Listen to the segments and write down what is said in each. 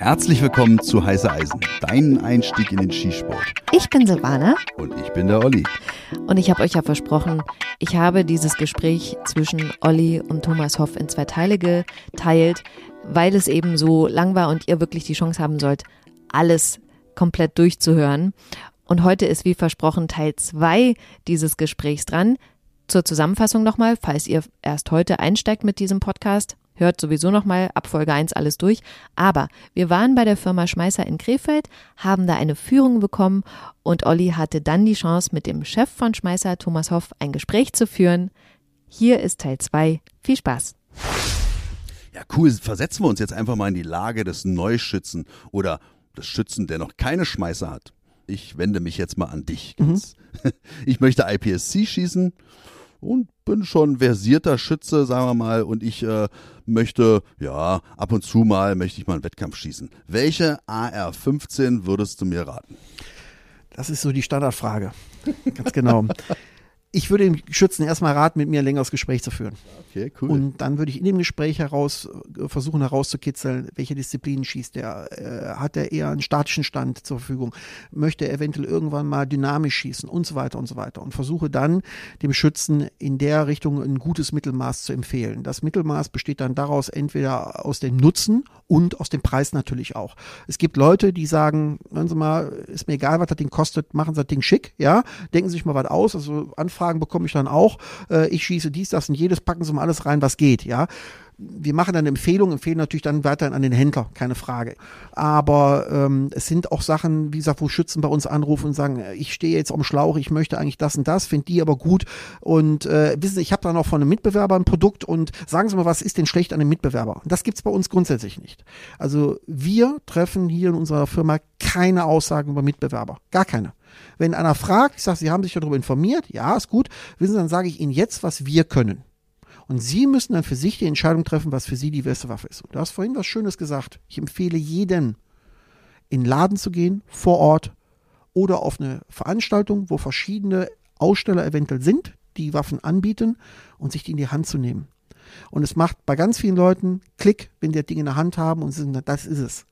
Herzlich willkommen zu Heiße Eisen, dein Einstieg in den Skisport. Ich bin Silvana. Und ich bin der Olli. Und ich habe euch ja versprochen, ich habe dieses Gespräch zwischen Olli und Thomas Hoff in zwei Teile geteilt, weil es eben so lang war und ihr wirklich die Chance haben sollt, alles komplett durchzuhören. Und heute ist wie versprochen Teil 2 dieses Gesprächs dran. Zur Zusammenfassung nochmal, falls ihr erst heute einsteigt mit diesem Podcast, hört sowieso nochmal ab Folge 1 alles durch. Aber wir waren bei der Firma Schmeißer in Krefeld, haben da eine Führung bekommen und Olli hatte dann die Chance, mit dem Chef von Schmeißer, Thomas Hoff, ein Gespräch zu führen. Hier ist Teil 2. Viel Spaß. Ja, cool. Versetzen wir uns jetzt einfach mal in die Lage des Neuschützen oder des Schützen, der noch keine Schmeißer hat. Ich wende mich jetzt mal an dich. Mhm. Ich möchte IPSC schießen und bin schon versierter Schütze, sagen wir mal, und ich äh, möchte, ja, ab und zu mal möchte ich mal einen Wettkampf schießen. Welche AR-15 würdest du mir raten? Das ist so die Standardfrage. Ganz genau. ich würde dem Schützen erstmal raten, mit mir ein längeres Gespräch zu führen. Okay, cool. Und dann würde ich in dem Gespräch heraus äh, versuchen herauszukitzeln, welche Disziplinen schießt er. Äh, hat er eher einen statischen Stand zur Verfügung? Möchte er eventuell irgendwann mal dynamisch schießen und so weiter und so weiter. Und versuche dann dem Schützen in der Richtung ein gutes Mittelmaß zu empfehlen. Das Mittelmaß besteht dann daraus entweder aus dem Nutzen und aus dem Preis natürlich auch. Es gibt Leute, die sagen, hören Sie mal, ist mir egal, was das Ding kostet, machen Sie das Ding schick, ja, denken Sie sich mal was aus, also Anfragen Anfragen bekomme ich dann auch. Äh, ich schieße dies, das und jedes, packen Sie mal alles rein, was geht, ja wir machen dann Empfehlungen, empfehlen natürlich dann weiterhin an den Händler, keine Frage. Aber ähm, es sind auch Sachen, wie gesagt, wo Schützen bei uns anrufen und sagen, ich stehe jetzt am Schlauch, ich möchte eigentlich das und das, finde die aber gut. Und äh, wissen Sie, ich habe dann auch von einem Mitbewerber ein Produkt und sagen Sie mal, was ist denn schlecht an dem Mitbewerber? Das gibt's bei uns grundsätzlich nicht. Also wir treffen hier in unserer Firma keine Aussagen über Mitbewerber. Gar keine. Wenn einer fragt, ich sage, Sie haben sich darüber informiert, ja, ist gut, wissen Sie, dann sage ich Ihnen jetzt, was wir können. Und Sie müssen dann für sich die Entscheidung treffen, was für Sie die beste Waffe ist. Und du hast vorhin was Schönes gesagt. Ich empfehle jeden, in den Laden zu gehen, vor Ort oder auf eine Veranstaltung, wo verschiedene Aussteller eventuell sind, die Waffen anbieten und sich die in die Hand zu nehmen. Und es macht bei ganz vielen Leuten Klick, wenn die das Ding in der Hand haben und sagen, das ist es.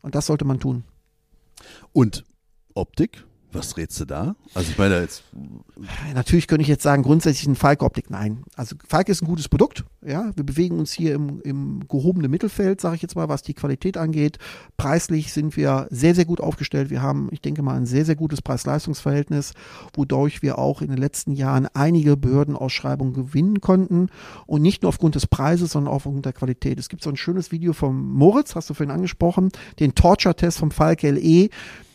Und das sollte man tun. Und Optik? Was rätst du da? Also ich meine jetzt. Natürlich könnte ich jetzt sagen, grundsätzlich ein Falke-Optik. Nein. Also Falke ist ein gutes Produkt. Ja, wir bewegen uns hier im, im gehobenen Mittelfeld, sage ich jetzt mal, was die Qualität angeht. Preislich sind wir sehr, sehr gut aufgestellt. Wir haben, ich denke mal, ein sehr, sehr gutes Preis-Leistungs-Verhältnis, wodurch wir auch in den letzten Jahren einige Behördenausschreibungen gewinnen konnten. Und nicht nur aufgrund des Preises, sondern auch aufgrund der Qualität. Es gibt so ein schönes Video vom Moritz, hast du vorhin angesprochen, den Torture-Test vom Falke LE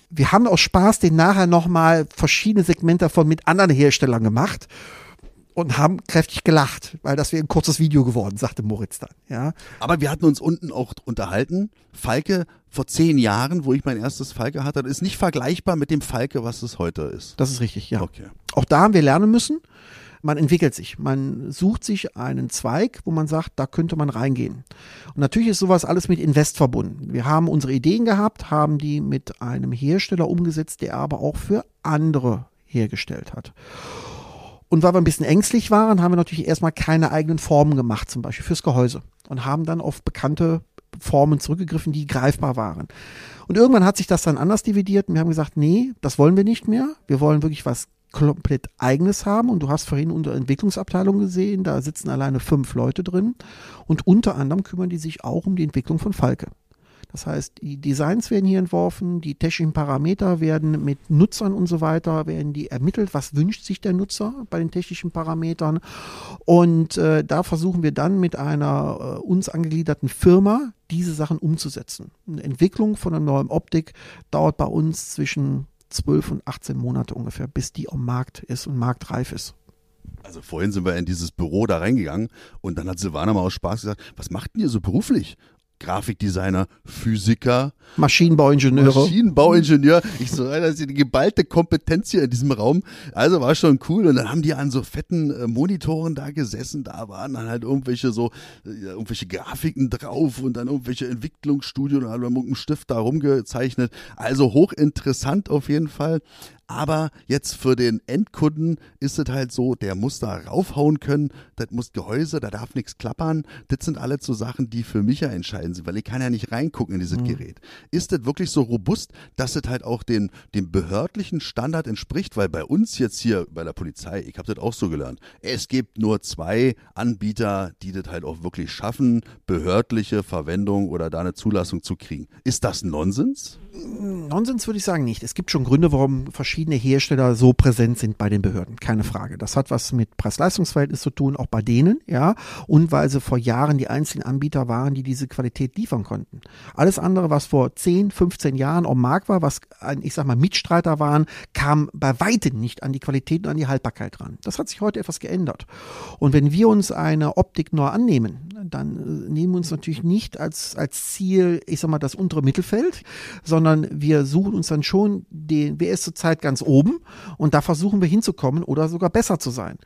wir haben aus Spaß den nachher nochmal verschiedene Segmente davon mit anderen Herstellern gemacht und haben kräftig gelacht, weil das wäre ein kurzes Video geworden, sagte Moritz dann. Ja. Aber wir hatten uns unten auch unterhalten. Falke vor zehn Jahren, wo ich mein erstes Falke hatte, ist nicht vergleichbar mit dem Falke, was es heute ist. Das ist richtig, ja. Okay. Auch da haben wir lernen müssen man entwickelt sich. Man sucht sich einen Zweig, wo man sagt, da könnte man reingehen. Und natürlich ist sowas alles mit Invest verbunden. Wir haben unsere Ideen gehabt, haben die mit einem Hersteller umgesetzt, der aber auch für andere hergestellt hat. Und weil wir ein bisschen ängstlich waren, haben wir natürlich erstmal keine eigenen Formen gemacht, zum Beispiel fürs Gehäuse. Und haben dann auf bekannte Formen zurückgegriffen, die greifbar waren. Und irgendwann hat sich das dann anders dividiert und wir haben gesagt, nee, das wollen wir nicht mehr. Wir wollen wirklich was komplett eigenes haben. Und du hast vorhin unsere Entwicklungsabteilung gesehen, da sitzen alleine fünf Leute drin. Und unter anderem kümmern die sich auch um die Entwicklung von Falke. Das heißt, die Designs werden hier entworfen, die technischen Parameter werden mit Nutzern und so weiter, werden die ermittelt, was wünscht sich der Nutzer bei den technischen Parametern. Und äh, da versuchen wir dann mit einer äh, uns angegliederten Firma diese Sachen umzusetzen. Eine Entwicklung von einer neuen Optik dauert bei uns zwischen 12 und 18 Monate ungefähr, bis die am Markt ist und marktreif ist. Also vorhin sind wir in dieses Büro da reingegangen und dann hat Silvana mal aus Spaß gesagt, was macht denn ihr so beruflich? Grafikdesigner, Physiker, Maschinenbauingenieure. Maschinenbauingenieur. Ich so, das ist die geballte Kompetenz hier in diesem Raum. Also war schon cool. Und dann haben die an so fetten äh, Monitoren da gesessen. Da waren dann halt irgendwelche so, äh, irgendwelche Grafiken drauf und dann irgendwelche Entwicklungsstudien und haben mit einem Stift da rumgezeichnet. Also hochinteressant auf jeden Fall. Aber jetzt für den Endkunden ist es halt so, der muss da raufhauen können, das muss Gehäuse, da darf nichts klappern. Das sind alle so Sachen, die für mich ja entscheidend sind, weil ich kann ja nicht reingucken in dieses mhm. Gerät. Ist das wirklich so robust, dass es halt auch den, dem behördlichen Standard entspricht? Weil bei uns jetzt hier bei der Polizei, ich habe das auch so gelernt, es gibt nur zwei Anbieter, die das halt auch wirklich schaffen, behördliche Verwendung oder da eine Zulassung zu kriegen. Ist das Nonsens? Nonsens würde ich sagen nicht. Es gibt schon Gründe, warum verschiedene Hersteller so präsent sind bei den Behörden. Keine Frage. Das hat was mit Preis-Leistungs-Verhältnis zu tun, auch bei denen, ja. Und weil sie vor Jahren die einzigen Anbieter waren, die diese Qualität liefern konnten. Alles andere, was vor 10, 15 Jahren am Markt war, was, ich sag mal, Mitstreiter waren, kam bei weitem nicht an die Qualität und an die Haltbarkeit ran. Das hat sich heute etwas geändert. Und wenn wir uns eine Optik neu annehmen, dann äh, nehmen wir uns natürlich nicht als, als Ziel, ich sag mal, das untere Mittelfeld, sondern wir suchen uns dann schon den, wer ist zurzeit ganz oben und da versuchen wir hinzukommen oder sogar besser zu sein.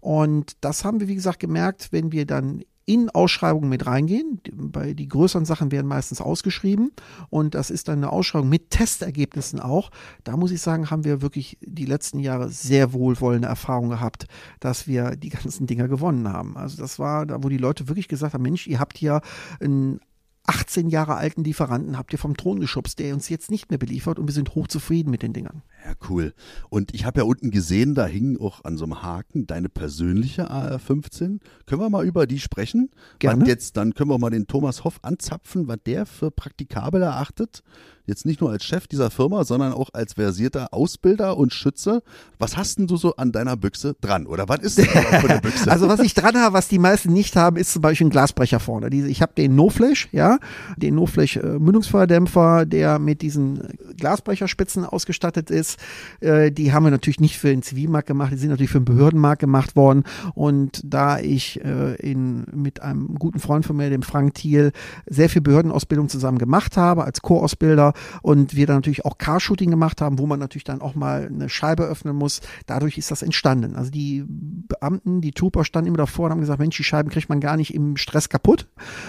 Und das haben wir, wie gesagt, gemerkt, wenn wir dann in Ausschreibungen mit reingehen. Bei die größeren Sachen werden meistens ausgeschrieben und das ist dann eine Ausschreibung mit Testergebnissen auch. Da muss ich sagen, haben wir wirklich die letzten Jahre sehr wohlwollende Erfahrungen gehabt, dass wir die ganzen Dinger gewonnen haben. Also das war da, wo die Leute wirklich gesagt haben, Mensch, ihr habt hier ein 18 Jahre alten Lieferanten habt ihr vom Thron geschubst, der uns jetzt nicht mehr beliefert und wir sind hochzufrieden mit den Dingern. Ja, cool. Und ich habe ja unten gesehen, da hing auch an so einem Haken deine persönliche AR15. Können wir mal über die sprechen? Gerne. jetzt, dann können wir mal den Thomas Hoff anzapfen, was der für praktikabel erachtet jetzt nicht nur als Chef dieser Firma, sondern auch als versierter Ausbilder und Schütze. Was hast denn du so an deiner Büchse dran? Oder was ist denn für eine Büchse? also was ich dran habe, was die meisten nicht haben, ist zum Beispiel ein Glasbrecher vorne. Ich habe den No-Flash, ja, den No-Flash äh, Mündungsfeuerdämpfer, der mit diesen Glasbrecherspitzen ausgestattet ist. Äh, die haben wir natürlich nicht für den Zivilmarkt gemacht, die sind natürlich für den Behördenmarkt gemacht worden. Und da ich äh, in, mit einem guten Freund von mir, dem Frank Thiel, sehr viel Behördenausbildung zusammen gemacht habe, als Co-Ausbilder, und wir dann natürlich auch Carshooting gemacht haben, wo man natürlich dann auch mal eine Scheibe öffnen muss. Dadurch ist das entstanden. Also die Beamten, die Trooper standen immer davor und haben gesagt, Mensch, die Scheiben kriegt man gar nicht im Stress kaputt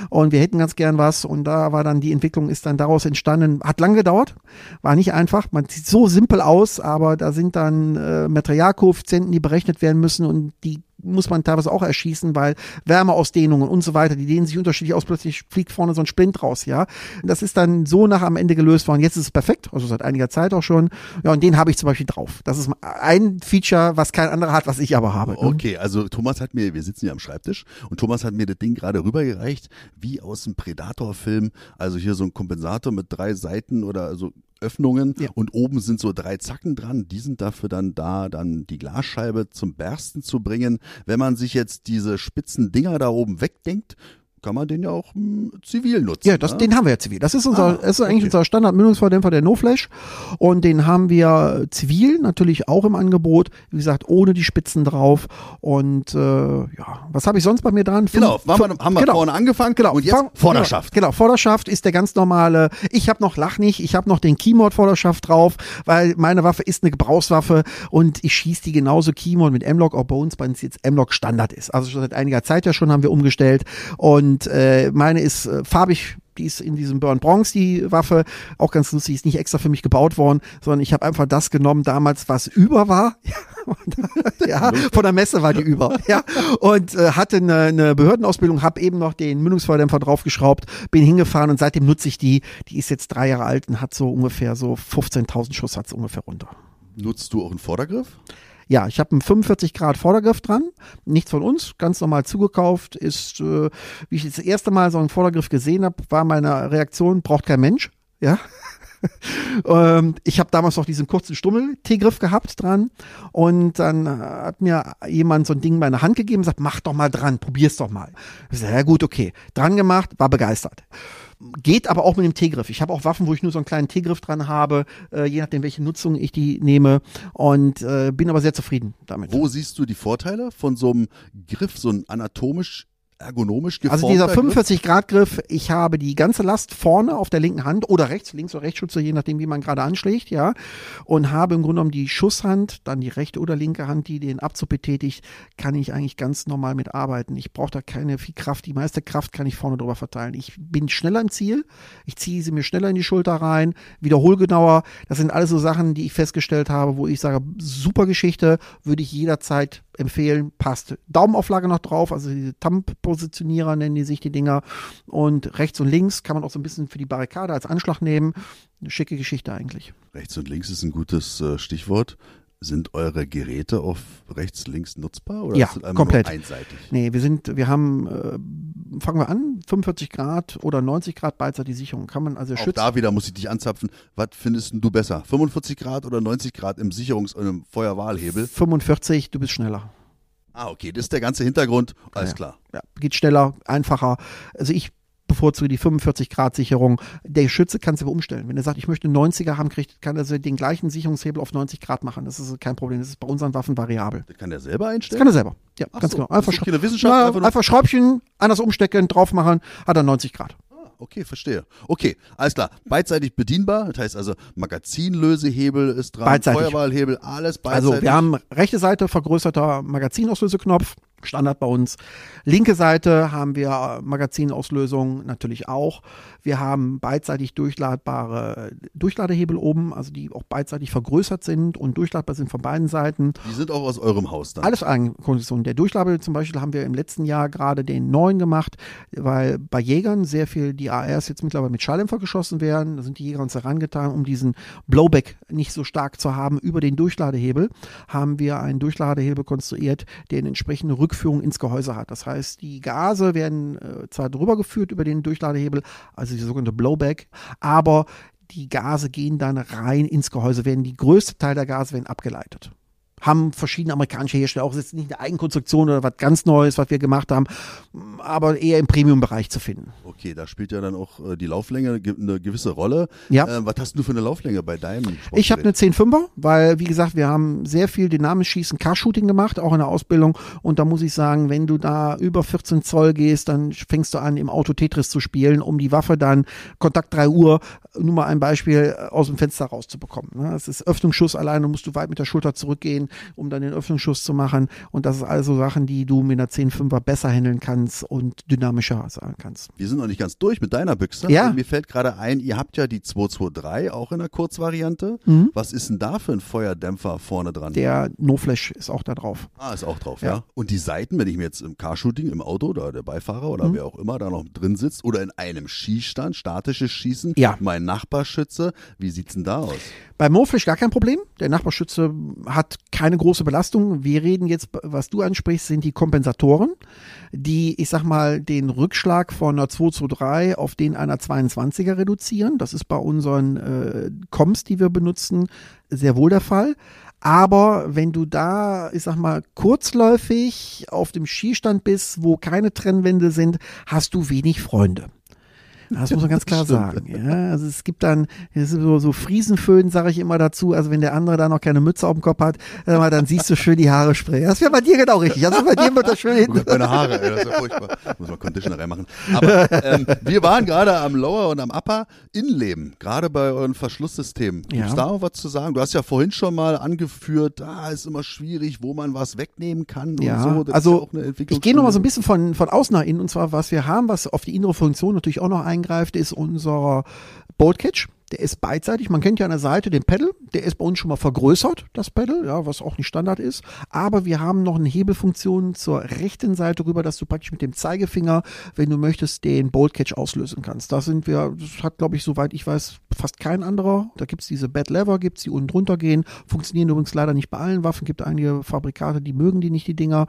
und wir hätten ganz gern was und da war dann die Entwicklung ist dann daraus entstanden. Hat lang gedauert, war nicht einfach. Man sieht so simpel aus, aber da sind dann äh, Materialkoeffizienten, die berechnet werden müssen und die muss man teilweise auch erschießen, weil Wärmeausdehnungen und so weiter, die dehnen sich unterschiedlich aus, plötzlich fliegt vorne so ein Splint raus, ja. Das ist dann so nach am Ende gelöst worden. Jetzt ist es perfekt, also seit einiger Zeit auch schon. Ja, und den habe ich zum Beispiel drauf. Das ist ein Feature, was kein anderer hat, was ich aber habe. Ne? Okay, also Thomas hat mir, wir sitzen hier am Schreibtisch und Thomas hat mir das Ding gerade rübergereicht, wie aus dem Predator-Film. Also hier so ein Kompensator mit drei Seiten oder so Öffnungen ja. und oben sind so drei Zacken dran. Die sind dafür dann da, dann die Glasscheibe zum Bersten zu bringen. Wenn man sich jetzt diese spitzen Dinger da oben wegdenkt, kann man den ja auch hm, zivil nutzen. Ja, das, ne? den haben wir ja zivil. Das ist unser, ah, das ist eigentlich okay. unser Standardmündungsverdämpfer, der No-Flash. Und den haben wir zivil natürlich auch im Angebot. Wie gesagt, ohne die Spitzen drauf. Und äh, ja, was habe ich sonst bei mir dran? Fünf, genau, wir, haben wir genau. vorne angefangen. Genau, und jetzt Vor Vorderschaft. Genau, genau, Vorderschaft ist der ganz normale. Ich habe noch Lach nicht, ich habe noch den Keymode Vorderschaft drauf, weil meine Waffe ist eine Gebrauchswaffe und ich schieße die genauso Keymode mit M-Lock, auch bei uns, bei uns jetzt M-Lock Standard ist. Also schon seit einiger Zeit ja schon haben wir umgestellt. Und und äh, meine ist äh, farbig die ist in diesem Burn Bronx, die Waffe. Auch ganz lustig, ist nicht extra für mich gebaut worden, sondern ich habe einfach das genommen damals, was über war. ja, von der Messe war die über. Ja, und äh, hatte eine, eine Behördenausbildung, habe eben noch den Mündungsfeuerdämpfer draufgeschraubt, bin hingefahren und seitdem nutze ich die. Die ist jetzt drei Jahre alt und hat so ungefähr so 15.000 Schuss hat ungefähr runter. Nutzt du auch einen Vordergriff? Ja, ich habe einen 45 Grad Vordergriff dran, nichts von uns, ganz normal zugekauft. Ist, äh, wie ich das erste Mal so einen Vordergriff gesehen habe, war meine Reaktion, braucht kein Mensch. Ja, ähm, ich habe damals noch diesen kurzen Stummel-T-Griff gehabt dran und dann hat mir jemand so ein Ding in meine Hand gegeben und sagt, mach doch mal dran, probier's doch mal. Ja gut, okay. Dran gemacht, war begeistert. Geht aber auch mit dem T-Griff. Ich habe auch Waffen, wo ich nur so einen kleinen T-Griff dran habe, äh, je nachdem, welche Nutzung ich die nehme. Und äh, bin aber sehr zufrieden damit. Wo siehst du die Vorteile von so einem Griff, so ein anatomisch ergonomisch geformt? Also dieser 45 Grad Griff, ich habe die ganze Last vorne auf der linken Hand oder rechts, links oder Rechtsschütze, je nachdem, wie man gerade anschlägt, ja, und habe im Grunde genommen die Schusshand, dann die rechte oder linke Hand, die den Abzug betätigt, kann ich eigentlich ganz normal mitarbeiten. Ich brauche da keine viel Kraft. Die meiste Kraft kann ich vorne drüber verteilen. Ich bin schneller im Ziel, ich ziehe sie mir schneller in die Schulter rein, wiederholgenauer. Das sind alles so Sachen, die ich festgestellt habe, wo ich sage, super Geschichte, würde ich jederzeit empfehlen, passt. Daumenauflage noch drauf, also diese Thumb-Positionierer nennen die sich die Dinger. Und rechts und links kann man auch so ein bisschen für die Barrikade als Anschlag nehmen. Eine schicke Geschichte eigentlich. Rechts und links ist ein gutes äh, Stichwort. Sind eure Geräte auf rechts, links nutzbar oder Ja, ist das komplett. einseitig? Nee, wir sind, wir haben, äh, fangen wir an, 45 Grad oder 90 Grad beidseitige Sicherung. Kann man also Auch schützen. da wieder muss ich dich anzapfen. Was findest du besser? 45 Grad oder 90 Grad im Sicherungs- und im Feuerwahlhebel? 45, du bist schneller. Ah, okay, das ist der ganze Hintergrund. Alles Ja. klar. Ja, geht schneller, einfacher. Also ich bevorzuge die 45 Grad Sicherung. Der Schütze kann es aber umstellen. Wenn er sagt, ich möchte einen 90er haben, kriegt, kann er den gleichen Sicherungshebel auf 90 Grad machen. Das ist kein Problem. Das ist bei unseren Waffen variabel. Das kann der selber Das einstellen? kann er selber. Ja, Ach ganz so, genau. das Einfach, keine Wissenschaft, Na, einfach einfach Schräubchen, anders umstecken, drauf machen, hat er 90 Grad. Ah, Okay, verstehe. Okay, alles klar. Beidseitig bedienbar. Das heißt also, Magazinlösehebel ist dran, Beidseitig. Feuerwahlhebel, alles beidseitig. Also wir haben rechte Seite vergrößerter Magazinauslöseknopf, Standard bei uns. Linke Seite haben wir äh, Magazinauslösung natürlich auch. Wir haben beidseitig durchladbare Durchladehebel oben, also die auch beidseitig vergrößert sind und durchladbar sind von beiden Seiten. Die sind auch aus eurem Haus dann. Alles Eigenkonstruktion. Der Durchlade zum Beispiel haben wir im letzten Jahr gerade den neuen gemacht, weil bei Jägern sehr viel die ARs jetzt mittlerweile mit Schalldämpfer geschossen werden. Da sind die Jäger uns herangetan, um diesen Blowback nicht so stark zu haben über den Durchladehebel, haben wir einen Durchladehebel konstruiert, der eine entsprechende Rückführung ins Gehäuse hat. Das heißt, die Gase werden äh, zwar drüber geführt über den Durchladehebel, also die sogenannte Blowback, aber die Gase gehen dann rein ins Gehäuse, werden die größte Teil der Gase werden abgeleitet haben verschiedene amerikanische Hersteller auch, ist nicht eine Eigenkonstruktion oder was ganz Neues, was wir gemacht haben, aber eher im Premium-Bereich zu finden. Okay, da spielt ja dann auch äh, die Lauflänge ge- eine gewisse Rolle. Ja. Äh, was hast du für eine Lauflänge bei deinem Ich habe Sportgerät? eine 10-5er, weil, wie gesagt, wir haben sehr viel dynamisch Schießen, Car-Shooting gemacht, auch in der Ausbildung. Und da muss ich sagen, wenn du da über 14 Zoll gehst, dann fängst du an, im Auto Tetris zu spielen, um die Waffe dann Kontakt 3 Uhr, nur mal ein Beispiel, äh, aus dem Fenster rauszubekommen. ne? Das ist Öffnungsschuss alleine, musst du weit mit der Schulter zurückgehen, um dann den Öffnungsschuss zu machen. Und das ist also Sachen, die du mit einer 10-5er besser handeln kannst und dynamischer sein kannst. Wir sind noch nicht ganz durch mit deiner Büchse. Ja. Mir fällt gerade ein, ihr habt ja die 223 auch in der Kurzvariante. Was ist denn da für ein Feuerdämpfer vorne dran? Mhm. Der No-Flash ist auch da drauf. Ah, ist auch drauf, Ja. ja. Und die Seiten, wenn ich mir jetzt im Carshooting, im Auto oder der Beifahrer oder Mhm. wer auch immer da noch drin sitzt oder in einem Schießstand, statisches Schießen, Ja. mein Nachbarschütze, wie sieht's denn da aus? Beim No-Flash gar kein Problem. Der Nachbarschütze hat keine große Belastung. Wir reden jetzt, was du ansprichst, sind die Kompensatoren, die, ich sag mal, den Rückschlag von einer 223 auf den einer 22er reduzieren. Das ist bei unseren äh, Coms, die wir benutzen, sehr wohl der Fall. Aber wenn du da, ich sag mal, kurzläufig auf dem Skistand bist, wo keine Trennwände sind, hast du wenig Freunde. Das muss man ganz klar sagen. Ja, also es gibt dann es so, so Friesenföhn, sage ich immer dazu. Also wenn der andere da noch keine Mütze auf dem Kopf hat, dann siehst du schön die Haare sprayen. Das wäre bei dir genau richtig. Also bei dir wird das schön Guck, hinten. meine Haare, ey, das ist ja furchtbar. Muss man Conditioner reinmachen. Aber ähm, wir waren gerade am Lower und am Upper Innenleben, gerade bei euren Verschlusssystemen. Gibt's Ja. da auch was zu sagen? Du hast ja vorhin schon mal angeführt, ah, ist immer schwierig, wo man was wegnehmen kann und Ja, so. Also ja auch eine Entwicklung. ich gehe noch mal so ein bisschen von, von außen nach innen. Und zwar, was wir haben, was auf die innere Funktion natürlich auch noch eingreift, ist unser Bolt Catch. Der ist beidseitig. Man kennt ja an der Seite den Pedal. Der ist bei uns schon mal vergrößert, das Pedal, ja, was auch nicht Standard ist. Aber wir haben noch eine Hebelfunktion zur rechten Seite rüber, dass du praktisch mit dem Zeigefinger, wenn du möchtest, den Bolt Catch auslösen kannst. Da sind wir, das hat, glaube ich, soweit ich weiß, fast kein anderer. Da gibt's diese Bad Lever, gibt's die unten drunter gehen. Funktionieren übrigens leider nicht bei allen Waffen. Gibt einige Fabrikate, die mögen die nicht, die Dinger.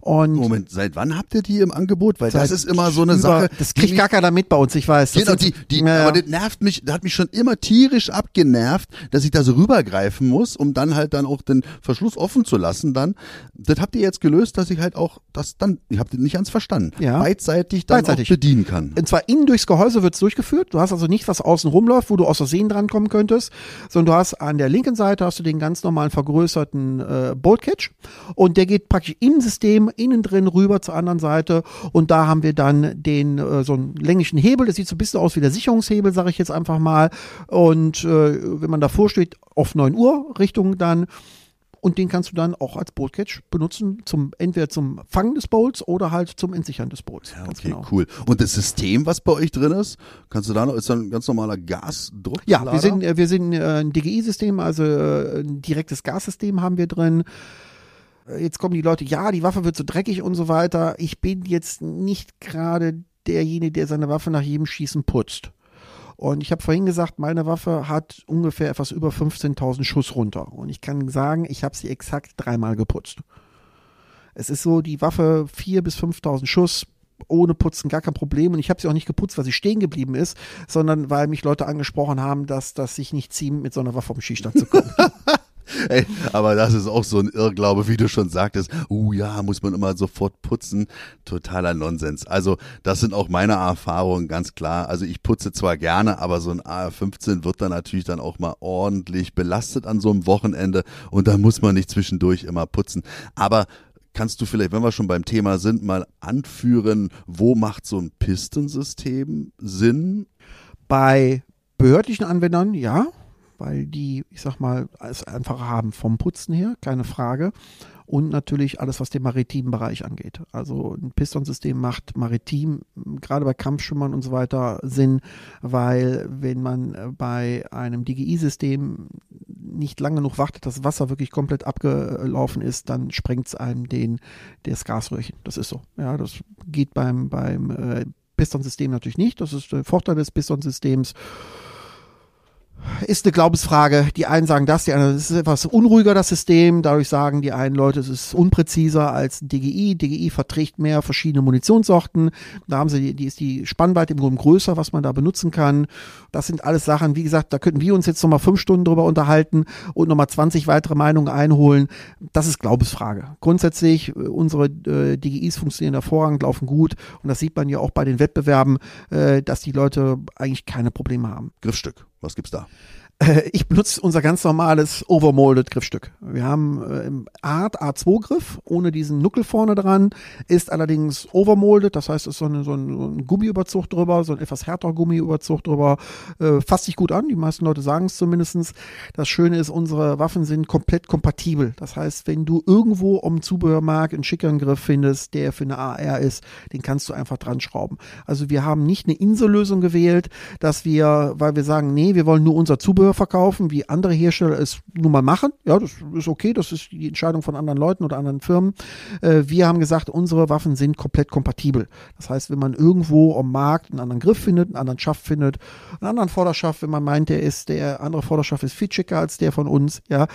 Und Moment, seit wann habt ihr die im Angebot? Weil das ist immer so eine über- Sache. Das kriegt gar keiner mit bei uns, ich weiß. Das Genau, sind- die, die, ja. aber das nervt mich, das hat mich schon immer tierisch abgenervt, dass ich da so rübergreifen muss, um dann halt dann auch den Verschluss offen zu lassen dann. Das habt ihr jetzt gelöst, dass ich halt auch das dann, ich habt nicht ganz verstanden, Ja. beidseitig dann Beidseitig. auch bedienen kann. Und zwar innen durchs Gehäuse wird's durchgeführt. Du hast also nicht, was außen rumläuft, wo du aus Versehen drankommen könntest, sondern du hast an der linken Seite hast du den ganz normalen vergrößerten äh, Bolt Catch und der geht praktisch im System innen drin rüber zur anderen Seite und da haben wir dann den äh, so einen länglichen Hebel. Das sieht so ein bisschen aus wie der Sicherungshebel, sage ich jetzt einfach mal. Und äh, wenn man davor steht, auf 9 Uhr Richtung dann und den kannst du dann auch als Bolt Catch benutzen, zum, entweder zum Fangen des Bowls oder halt zum Entsichern des Bowls. Ja, okay, genau. cool. Und das System, was bei euch drin ist, kannst du da noch, ist dann ein ganz normaler Gasdruck? Ja, wir sind, äh, wir sind äh, ein DGI-System, also äh, ein direktes Gassystem haben wir drin. Jetzt kommen die Leute, ja, die Waffe wird so dreckig und so weiter. Ich bin jetzt nicht gerade derjenige, der seine Waffe nach jedem Schießen putzt. Und ich habe vorhin gesagt, meine Waffe hat ungefähr etwas über 15.000 Schuss runter. Und ich kann sagen, ich habe sie exakt dreimal geputzt. Es ist so, die Waffe 4.000 bis 5.000 Schuss, ohne Putzen gar kein Problem. Und ich habe sie auch nicht geputzt, weil sie stehen geblieben ist, sondern weil mich Leute angesprochen haben, dass das sich nicht ziemt, mit so einer Waffe auf den Schießstand zu kommen. Ey, aber das ist auch so ein Irrglaube, wie du schon sagtest. Uh ja, muss man immer sofort putzen. Totaler Nonsens. Also das sind auch meine Erfahrungen, ganz klar. Also ich putze zwar gerne, aber so ein AR-15 wird dann natürlich dann auch mal ordentlich belastet an so einem Wochenende und da muss man nicht zwischendurch immer putzen. Aber kannst du vielleicht, wenn wir schon beim Thema sind, mal anführen, wo macht so ein Pistonsystem Sinn? Bei behördlichen Anwendern, ja, weil die, ich sag mal, es einfacher haben vom Putzen her, keine Frage. Und natürlich alles, was den maritimen Bereich angeht. Also ein Pistonsystem macht maritim, gerade bei Kampfschimmern und so weiter, Sinn, weil wenn man äh, bei einem DGI-System nicht lange genug wartet, dass das Wasser wirklich komplett abgelaufen ist, dann sprengt es einem den, das Gasröhrchen. Das ist so. Ja, das geht beim, beim äh, Pistonsystem natürlich nicht. Das ist der Vorteil des Pistonsystems. Ist eine Glaubensfrage. Die einen sagen das, die anderen, es ist etwas unruhiger, das System. Dadurch sagen die einen Leute, es ist unpräziser als DGI. DGI verträgt mehr verschiedene Munitionssorten. Da haben sie, die, die ist die Spannweite im Grunde größer, was man da benutzen kann. Das sind alles Sachen, wie gesagt, da könnten wir uns jetzt nochmal fünf Stunden drüber unterhalten und nochmal 20 weitere Meinungen einholen. Das ist Glaubensfrage. Grundsätzlich, äh, unsere äh, DGIs funktionieren hervorragend, laufen gut. Und das sieht man ja auch bei den Wettbewerben, äh, dass die Leute eigentlich keine Probleme haben. Griffstück. Was gibt's da? Äh, Ich benutze unser ganz normales Overmolded Griffstück. Wir haben äh, Art A2-Griff ohne diesen Nuckel vorne dran, ist allerdings overmolded, das heißt, es ist so, eine, so, ein, so ein Gummiüberzug drüber, so ein etwas härterer Gummiüberzug drüber. Äh, fasst sich gut an, die meisten Leute sagen es zumindestens. Das Schöne ist, unsere Waffen sind komplett kompatibel. Das heißt, wenn du irgendwo am Zubehörmarkt einen schickeren Griff findest, der für eine AR ist, den kannst du einfach dran schrauben. Also wir haben nicht eine Insellösung gewählt, dass wir, weil wir sagen, nee, wir wollen nur unser Zubehör verkaufen, wie andere Hersteller es nun mal machen. Ja, das ist okay, das ist die Entscheidung von anderen Leuten oder anderen Firmen. Äh, wir haben gesagt, unsere Waffen sind komplett kompatibel. Das heißt, wenn man irgendwo am Markt einen anderen Griff findet, einen anderen Schaft findet, einen anderen Vorderschaft, wenn man meint, der ist, der andere Vorderschaft ist viel schicker als der von uns, ja,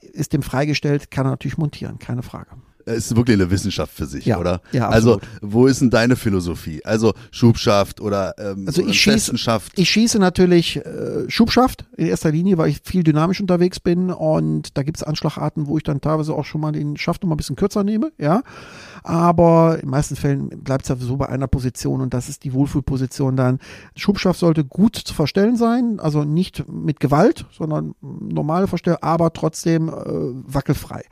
ist dem freigestellt, kann er natürlich montieren, keine Frage. Es ist wirklich eine Wissenschaft für sich, Ja, oder? ja, also, wo ist denn deine Philosophie? Also Schubschaft oder ähm, Also ich schieße, Festenschaft? ich schieße natürlich äh, Schubschaft in erster Linie, weil ich viel dynamisch unterwegs bin und da gibt es Anschlagarten, wo ich dann teilweise auch schon mal den Schaft noch mal ein bisschen kürzer nehme, ja. Aber in den meisten Fällen bleibt es ja so bei einer Position und das ist die Wohlfühlposition dann. Schubschaft sollte gut zu verstellen sein, also nicht mit Gewalt, sondern normale Verstellung, aber trotzdem äh, wackelfrei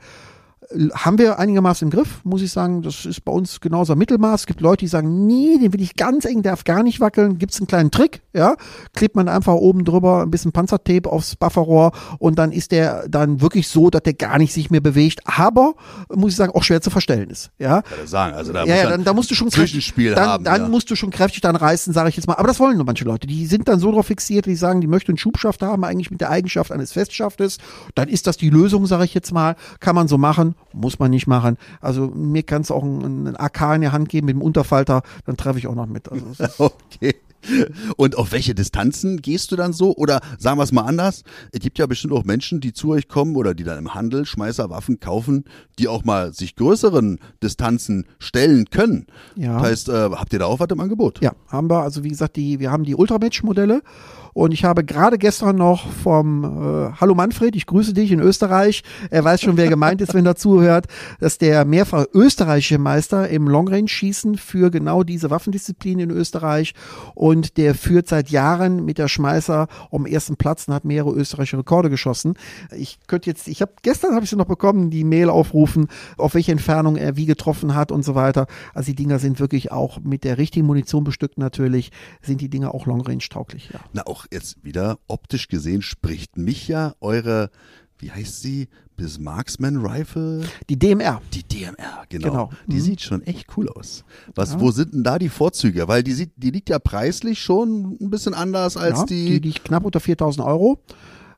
haben wir einigermaßen im Griff, muss ich sagen. Das ist bei uns genauso ein Mittelmaß. Es gibt Leute, die sagen, nee, den will ich ganz eng, darf gar nicht wackeln. Gibt es einen kleinen Trick, ja? Klebt man einfach oben drüber ein bisschen Panzertape aufs Bufferrohr und dann ist der dann wirklich so, dass der gar nicht sich mehr bewegt. Aber, muss ich sagen, auch schwer zu verstellen ist, ja? Sagen. Also da Ja, ja, dann, da musst du schon Zwischenspiel kräftig, dann, haben. dann ja. musst du schon kräftig dann reißen, sage ich jetzt mal. Aber das wollen nur manche Leute. Die sind dann so drauf fixiert, die sagen, die möchten einen Schubschaft haben, eigentlich mit der Eigenschaft eines Festschaftes. Dann ist das die Lösung, sage ich jetzt mal. Kann man so machen, muss man nicht machen. Also mir kannst du auch einen, AK in die Hand geben mit dem Unterfalter, dann treffe ich auch noch mit. Also es Okay. Und auf welche Distanzen gehst du dann so? Oder sagen wir es mal anders, es gibt ja bestimmt auch Menschen, die zu euch kommen oder die dann im Handel Schmeißerwaffen kaufen, die auch mal sich größeren Distanzen stellen können. Ja. Das heißt, äh, habt ihr da auch was im Angebot? Ja, haben wir. Also wie gesagt, die, wir haben die Ultramatch-Modelle und ich habe gerade gestern noch vom äh, Hallo Manfred, ich grüße dich in Österreich. Er weiß schon, wer gemeint ist, wenn er zuhört, dass der mehrfach österreichische Meister im Longrange-Schießen für genau diese Waffendisziplin in Österreich und der führt seit Jahren mit der Schmeißer um ersten Platz und hat mehrere österreichische Rekorde geschossen. Ich könnte jetzt, ich habe gestern habe ich sie noch bekommen, die Mail aufrufen, auf welche Entfernung er wie getroffen hat und so weiter. Also die Dinger sind wirklich auch mit der richtigen Munition bestückt natürlich, sind die Dinger auch Long Range tauglich, ja. Na, auch jetzt wieder optisch gesehen spricht mich ja eure, wie heißt sie? Bis Marksman Rifle? Die DMR. Die DMR, genau. Genau. Die Mhm. sieht schon echt cool aus. Was, Ja. wo sind denn da die Vorzüge? Weil die sieht, die liegt ja preislich schon ein bisschen anders als ja, die. die liegt knapp unter 4000 Euro.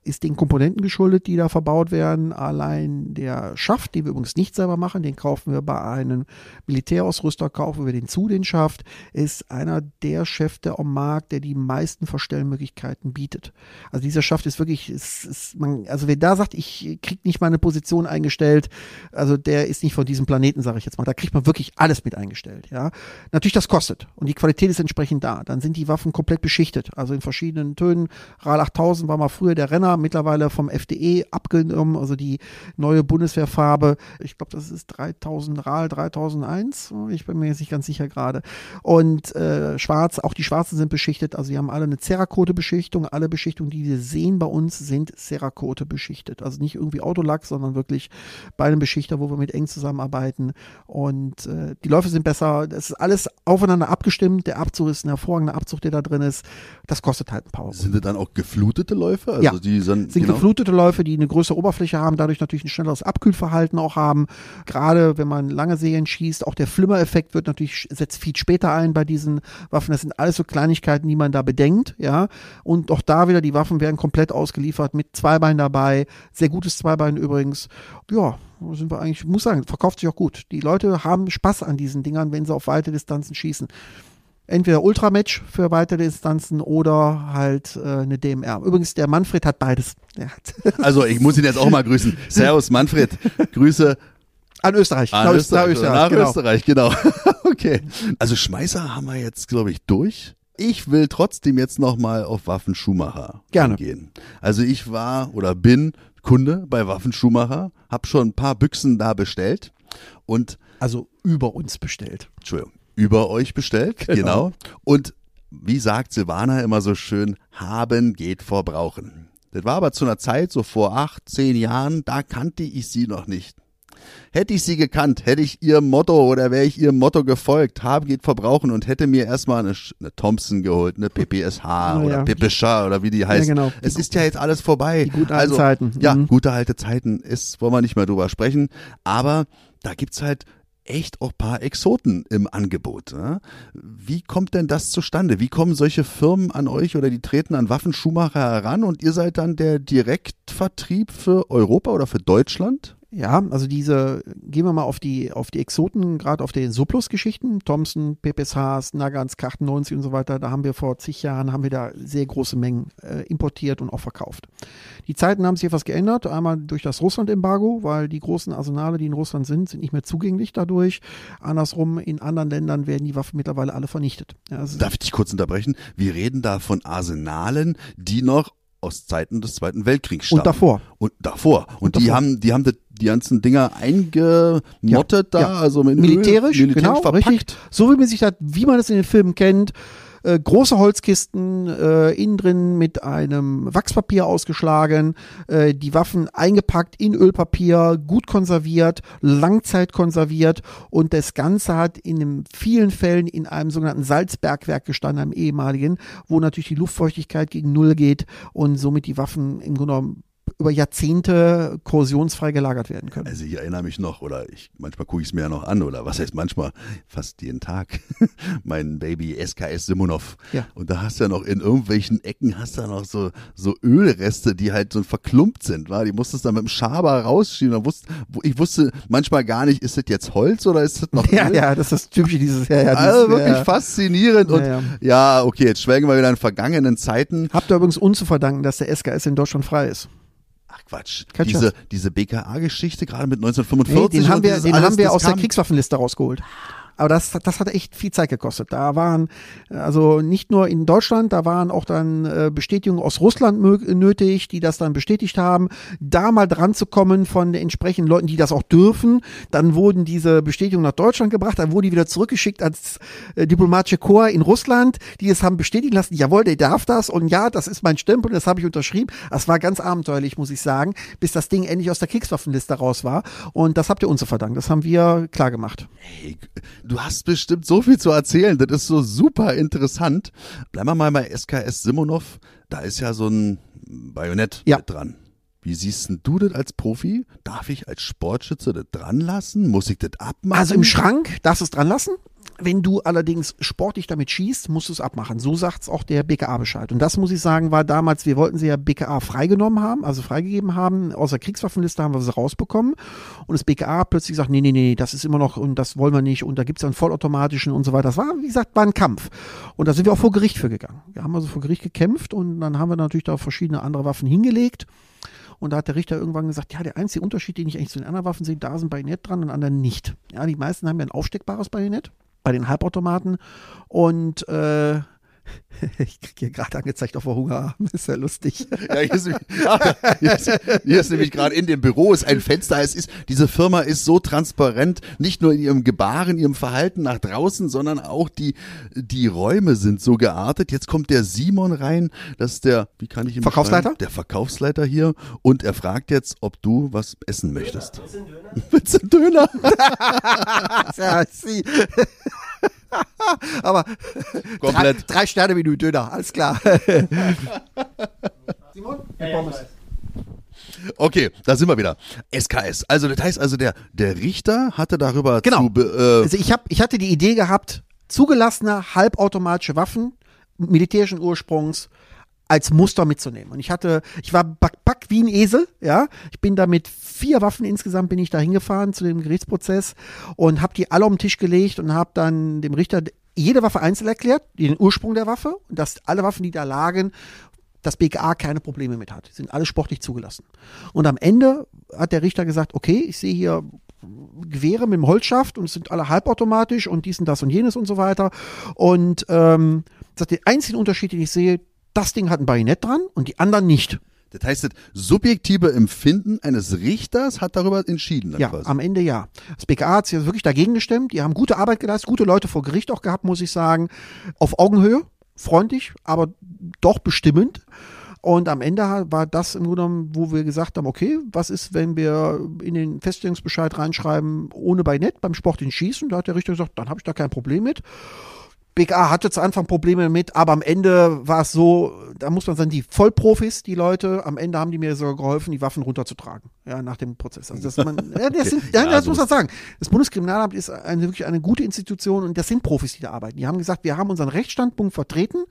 Ist den Komponenten geschuldet, die da verbaut werden. Allein der Schaft, den wir übrigens nicht selber machen, den kaufen wir bei einem Militärausrüster, kaufen wir den zu, den Schaft, ist einer der Schäfte am Markt, der die meisten Verstellmöglichkeiten bietet. Also dieser Schaft ist wirklich, ist, ist man, also wer da sagt, ich krieg nicht meine Position eingestellt, also der ist nicht von diesem Planeten, sage ich jetzt mal. Da kriegt man wirklich alles mit eingestellt. Ja, natürlich das kostet und die Qualität ist entsprechend da. Dann sind die Waffen komplett beschichtet, also in verschiedenen Tönen. RAL 8000 war mal früher der Renner, mittlerweile vom FDE abgenommen, also die neue Bundeswehrfarbe. Ich glaube, das ist 3000 RAL 3001. Ich bin mir jetzt nicht ganz sicher gerade. Und äh, schwarz, auch die schwarzen sind beschichtet. Also die haben alle eine Cerakote-Beschichtung. Alle Beschichtungen, die wir sehen bei uns, sind Cerakote beschichtet. Also nicht irgendwie Autolack, sondern wirklich bei einem Beschichter, wo wir mit eng zusammenarbeiten. Und äh, die Läufe sind besser. Das ist alles aufeinander abgestimmt. Der Abzug ist ein hervorragender Abzug, der da drin ist. Das kostet halt ein paar Euro. sind das dann auch geflutete Läufe? Also Ja. die sind, sind genau. geflutete Läufe, die eine größere Oberfläche haben, dadurch natürlich ein schnelleres Abkühlverhalten auch haben. Gerade wenn man lange Serien schießt, auch der Flimmereffekt wird natürlich, setzt viel später ein bei diesen Waffen. Das sind alles so Kleinigkeiten, die man da bedenkt, ja. Und auch da wieder, die Waffen werden komplett ausgeliefert mit Zweibein dabei. Sehr gutes Zweibein übrigens. Ja, sind wir eigentlich, ich muss sagen, verkauft sich auch gut. Die Leute haben Spaß an diesen Dingern, wenn sie auf weite Distanzen schießen entweder Ultramatch für weitere Distanzen oder halt äh, eine DMR. Übrigens, der Manfred hat beides. Hat Also ich muss ihn jetzt auch mal grüßen. Servus Manfred. Grüße an Österreich. an nach Österreich. Österreich, nach genau. Österreich, genau. okay. Also Schmeißer haben wir jetzt, glaube ich, durch. Ich will trotzdem jetzt nochmal auf Waffen Schumacher Gerne. gehen. Also ich war oder bin Kunde bei Waffen Schumacher, habe schon ein paar Büchsen da bestellt und Also über uns bestellt. Entschuldigung, über euch bestellt, genau. Und wie sagt Silvana immer so schön, haben geht vor brauchen. Das war aber zu einer Zeit, so vor acht, zehn Jahren, da kannte ich sie noch nicht. Hätte ich sie gekannt, hätte ich ihr Motto oder wäre ich ihrem Motto gefolgt, haben geht verbrauchen und hätte mir erstmal eine, eine Thompson geholt, eine PPSH Na oder ja. Pipischer oder wie die heißt. genau. Es ist ja jetzt alles vorbei. Die guten alten also, Zeiten. Ja, Mhm. gute alte Zeiten ist, wollen wir nicht mehr drüber sprechen. Aber da gibt's halt echt auch paar Exoten im Angebot. Ne? Wie kommt denn das zustande? Wie kommen solche Firmen an euch oder die treten an Waffenschuhmacher heran und ihr seid dann der Direktvertrieb für Europa oder für Deutschland? Ja, also diese, gehen wir mal auf die, auf die Exoten, gerade auf den Surplus-Geschichten, Thompson, PPSHs, Nagans, K98 und so weiter, da haben wir vor zig Jahren, haben wir da sehr große Mengen äh, importiert und auch verkauft. Die Zeiten haben sich etwas geändert, einmal durch das Russland-Embargo, weil die großen Arsenale, die in Russland sind, sind nicht mehr zugänglich dadurch. Andersrum, in anderen Ländern werden die Waffen mittlerweile alle vernichtet. Ja, also Darf ich dich kurz unterbrechen? Wir reden da von Arsenalen, die noch aus Zeiten des Zweiten Weltkriegs stammen. und davor. Und davor. Und, Und die davor. haben, die haben die, die ganzen Dinger eingemottet da, ja. also mit militärisch, Öl, genau, verpackt. richtig. So wie man sich das, wie man das in den Filmen kennt. Äh, große Holzkisten, äh, innen drin mit einem Wachspapier ausgeschlagen, äh, die Waffen eingepackt in Ölpapier, gut konserviert, Langzeit konserviert und das Ganze hat in vielen Fällen in einem sogenannten Salzbergwerk gestanden, einem ehemaligen, wo natürlich die Luftfeuchtigkeit gegen Null geht und somit die Waffen im Grunde genommen über Jahrzehnte korrosionsfrei gelagert werden können. Also ich erinnere mich noch, oder ich manchmal gucke ich es mir ja noch an, oder was heißt manchmal, fast jeden Tag, mein Baby SKS Simonov. Ja. Und da hast du ja noch in irgendwelchen Ecken hast du ja noch so, so Ölreste, die halt so verklumpt sind, war. Die musstest du dann mit dem Schaber rausschieben. Da wusste, ich wusste manchmal gar nicht, ist das jetzt Holz oder ist das noch Ja, Öl? ja, das ist typisch dieses, ja, ja, dieses, Also wirklich ja. faszinierend. Und Ja, ja, okay, jetzt schwelgen wir wieder in vergangenen Zeiten. Habt ihr übrigens uns zu verdanken, dass der SKS in Deutschland frei ist. Quatsch. Kein diese diese BKA-Geschichte gerade mit Nee, 1945. den haben wir, den haben wir aus der kam- Kriegswaffenliste rausgeholt. Aber das, das hat echt viel Zeit gekostet. Da waren, also nicht nur in Deutschland, da waren auch dann äh, Bestätigungen aus Russland nötig, die das dann bestätigt haben, da mal dran zu kommen von den entsprechenden Leuten, die das auch dürfen. Dann wurden diese Bestätigungen nach Deutschland gebracht, dann wurden die wieder zurückgeschickt als äh, diplomatische Korps in Russland, die es haben bestätigen lassen, jawohl, der darf das und ja, das ist mein Stempel, das habe ich unterschrieben. Das war ganz abenteuerlich, muss ich sagen, bis das Ding endlich aus der Kriegswaffenliste raus war. Und das habt ihr uns zu verdanken. Das haben wir klar gemacht. Hey, du hast bestimmt so viel zu erzählen. Das ist so super interessant. Bleiben wir mal bei SKS Simonov. Da ist ja so ein Bajonett Ja. mit dran. Wie siehst denn du das als Profi? Darf ich als Sportschütze das dran lassen? Muss ich das abmachen? Also im Schrank darfst du es dran lassen. Wenn du allerdings sportlich damit schießt, musst du es abmachen. So sagt's auch der BKA Bescheid. Und das muss ich sagen, war damals, wir wollten sie ja BKA freigenommen haben, also freigegeben haben. Aus der Kriegswaffenliste haben wir sie rausbekommen. Und das BKA plötzlich gesagt, nee, nee, nee, das ist immer noch und das wollen wir nicht. Und da gibt's ja einen vollautomatischen und so weiter. Das war, wie gesagt, war ein Kampf. Und da sind wir auch vor Gericht für gegangen. Wir haben also vor Gericht gekämpft und dann haben wir natürlich da verschiedene andere Waffen hingelegt. Und da hat der Richter irgendwann gesagt, ja, der einzige Unterschied, den ich eigentlich zu den anderen Waffen sehe, da ist ein Bajonett dran und anderen nicht. Ja, die meisten haben ja ein aufsteckbares Bajonett bei den Halbautomaten. Und äh, ich kriege hier gerade angezeigt auf der Hunger. Ist ja lustig. Ja, hier ist, nämlich- ah, hier ist, hier ist nämlich gerade in dem Büro ist ein Fenster. Es ist, diese Firma ist so transparent, nicht nur in ihrem Gebaren, ihrem Verhalten nach draußen, sondern auch die, die Räume sind so geartet. Jetzt kommt der Simon rein, das ist der, wie kann ich ihn Verkaufsleiter? Der Verkaufsleiter hier und er fragt jetzt, ob du was essen möchtest. Willst du einen Döner? ja, sie. Aber Komplett. Drei, drei Sterne Menü Döner, alles klar. Simon? Ja, ja, weiß. Okay, da sind wir wieder. SKS. Also das heißt also, der, der Richter hatte darüber Genau. zu, äh, Also ich, hab, ich hatte die Idee gehabt, zugelassene halbautomatische Waffen militärischen Ursprungs als Muster mitzunehmen. Und ich hatte, ich war back, back wie ein Esel, ja. Ich bin da mit vier Waffen insgesamt bin ich da hingefahren zu dem Gerichtsprozess und habe die alle auf den Tisch gelegt und habe dann dem Richter jede Waffe einzeln erklärt, den Ursprung der Waffe und dass alle Waffen, die da lagen, das BKA keine Probleme mit hat. Sind alle sportlich zugelassen. Und am Ende hat der Richter gesagt, okay, ich sehe hier Gewehre mit dem Holzschaft und es sind alle halbautomatisch und dies und das und jenes und so weiter. Und ähm, sagt, der einzige Unterschied, den ich sehe, das Ding hat ein Bajonett dran und die anderen nicht. Das heißt, das subjektive Empfinden eines Richters hat darüber entschieden. Ja, quasi. am Ende ja. Das BKA hat sich wirklich dagegen gestemmt. Die haben gute Arbeit geleistet, gute Leute vor Gericht auch gehabt, muss ich sagen. Auf Augenhöhe, freundlich, aber doch bestimmend. Und am Ende war das im Grunde genommen, wo wir gesagt haben, okay, was ist, wenn wir in den Feststellungsbescheid reinschreiben, ohne Bajonett beim sportlichen Schießen? Da hat der Richter gesagt, dann habe ich da kein Problem mit. BKA hatte zu Anfang Probleme damit, aber am Ende war es so, da muss man sagen, die Vollprofis, die Leute, am Ende haben die mir sogar geholfen, die Waffen runterzutragen, ja, nach dem Prozess. Also das, man, ja, das, sind, ja, das so muss man sagen. Das Bundeskriminalamt ist eine, wirklich eine gute Institution und das sind Profis, die da arbeiten. Die haben gesagt, wir haben unseren Rechtsstandpunkt vertreten,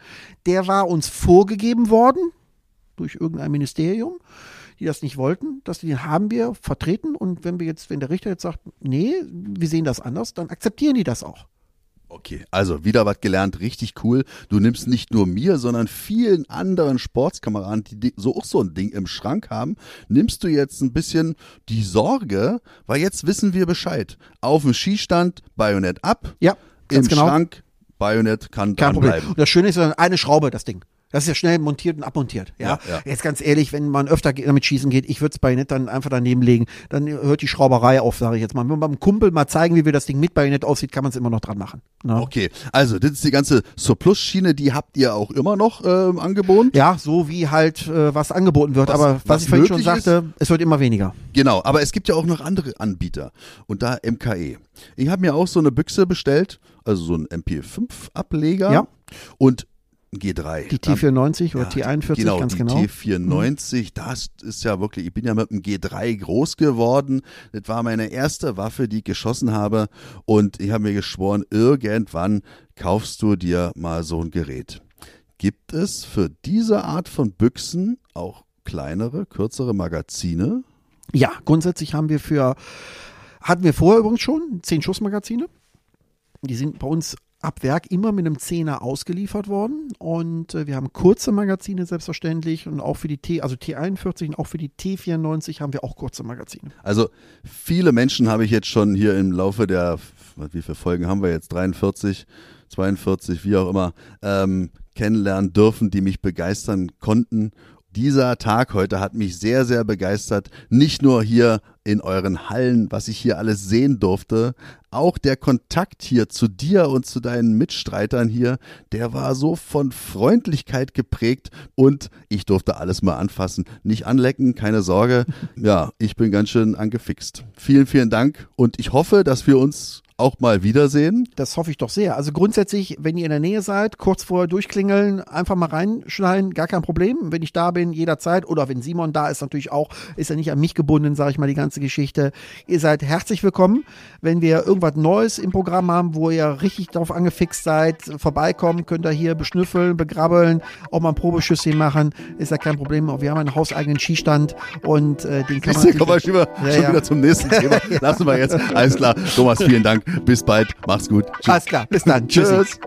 der war uns vorgegeben worden durch irgendein Ministerium die das nicht wollten, dass den haben wir vertreten und wenn wir jetzt, wenn der Richter jetzt sagt, nee, wir sehen das anders, dann akzeptieren die das auch. Okay, also wieder was gelernt, richtig cool. Du nimmst nicht nur mir, sondern vielen anderen Sportskameraden, die di- so auch so ein Ding im Schrank haben, nimmst du jetzt ein bisschen die Sorge, weil jetzt wissen wir Bescheid. Auf dem Skistand, Bajonett ab, Ja, im genau. Schrank, Bajonett kann Kein Problem. dranbleiben. Und das Schöne ist, eine Schraube, das Ding. Das ist ja schnell montiert und abmontiert. Ja? Ja, ja. Jetzt ganz ehrlich, wenn man öfter damit schießen geht, ich würde es Bajonett dann einfach daneben legen, dann hört die Schrauberei auf, sage ich jetzt mal. Wenn wir beim Kumpel mal zeigen, wie wir das Ding mit Bajonett aussieht, kann man es immer noch dran machen. Ne? Okay, also das ist die ganze Surplus-Schiene, die habt ihr auch immer noch ähm, angeboten. Ja, so wie halt äh, was angeboten wird. Was- Aber was, was ich vorhin schon sagte, es wird immer weniger. Genau, aber es gibt ja auch noch andere Anbieter und da MKE. Ich habe mir auch so eine Büchse bestellt, also so ein MP5-Ableger. Ja. Und G3. Die T94 oder T41, genau, ganz die genau. T94, das ist ja wirklich, ich bin ja mit dem G3 groß geworden. Das war meine erste Waffe, die ich geschossen habe. Und ich habe mir geschworen, irgendwann kaufst du dir mal so ein Gerät. Gibt es für diese Art von Büchsen auch kleinere, kürzere Magazine? Ja, grundsätzlich haben wir für, hatten wir vorher übrigens schon, 10 Schussmagazine. Die sind bei uns ab Werk immer mit einem Zehner ausgeliefert worden und äh, wir haben kurze Magazine selbstverständlich und auch für die T, also T41 und auch für die T94 haben wir auch kurze Magazine. Also viele Menschen habe ich jetzt schon hier im Laufe der, wie viele Folgen haben wir jetzt? 43, 42, wie auch immer, ähm, kennenlernen dürfen, die mich begeistern konnten dieser Tag heute hat mich sehr, sehr begeistert. Nicht nur hier in euren Hallen, was ich hier alles sehen durfte, auch der Kontakt hier zu dir und zu deinen Mitstreitern hier, der war so von Freundlichkeit geprägt und ich durfte alles mal anfassen. Nicht anlecken, keine Sorge. Ja, ich bin ganz schön angefixt. Vielen, vielen Dank und ich hoffe, dass wir uns auch mal wiedersehen. Das hoffe ich doch sehr. Also grundsätzlich, wenn ihr in der Nähe seid, kurz vorher durchklingeln, einfach mal reinschneiden, gar kein Problem. Wenn ich da bin, jederzeit. Oder wenn Simon da ist, natürlich auch, ist er nicht an mich gebunden, sage ich mal, die ganze Geschichte. Ihr seid herzlich willkommen. Wenn wir irgendwas Neues im Programm haben, wo ihr richtig darauf angefixt seid, vorbeikommen, könnt ihr hier beschnüffeln, begrabbeln, auch mal ein Probeschüsschen machen, ist ja kein Problem. Wir haben einen hauseigenen Skistand und äh, den kann man. Kommen wir schon ja, schon ja. wieder zum nächsten Thema. Lassen wir jetzt. Alles klar. Thomas, vielen Dank. Bis bald. Mach's gut. Tschüss. Alles klar. Bis dann. Tschüss.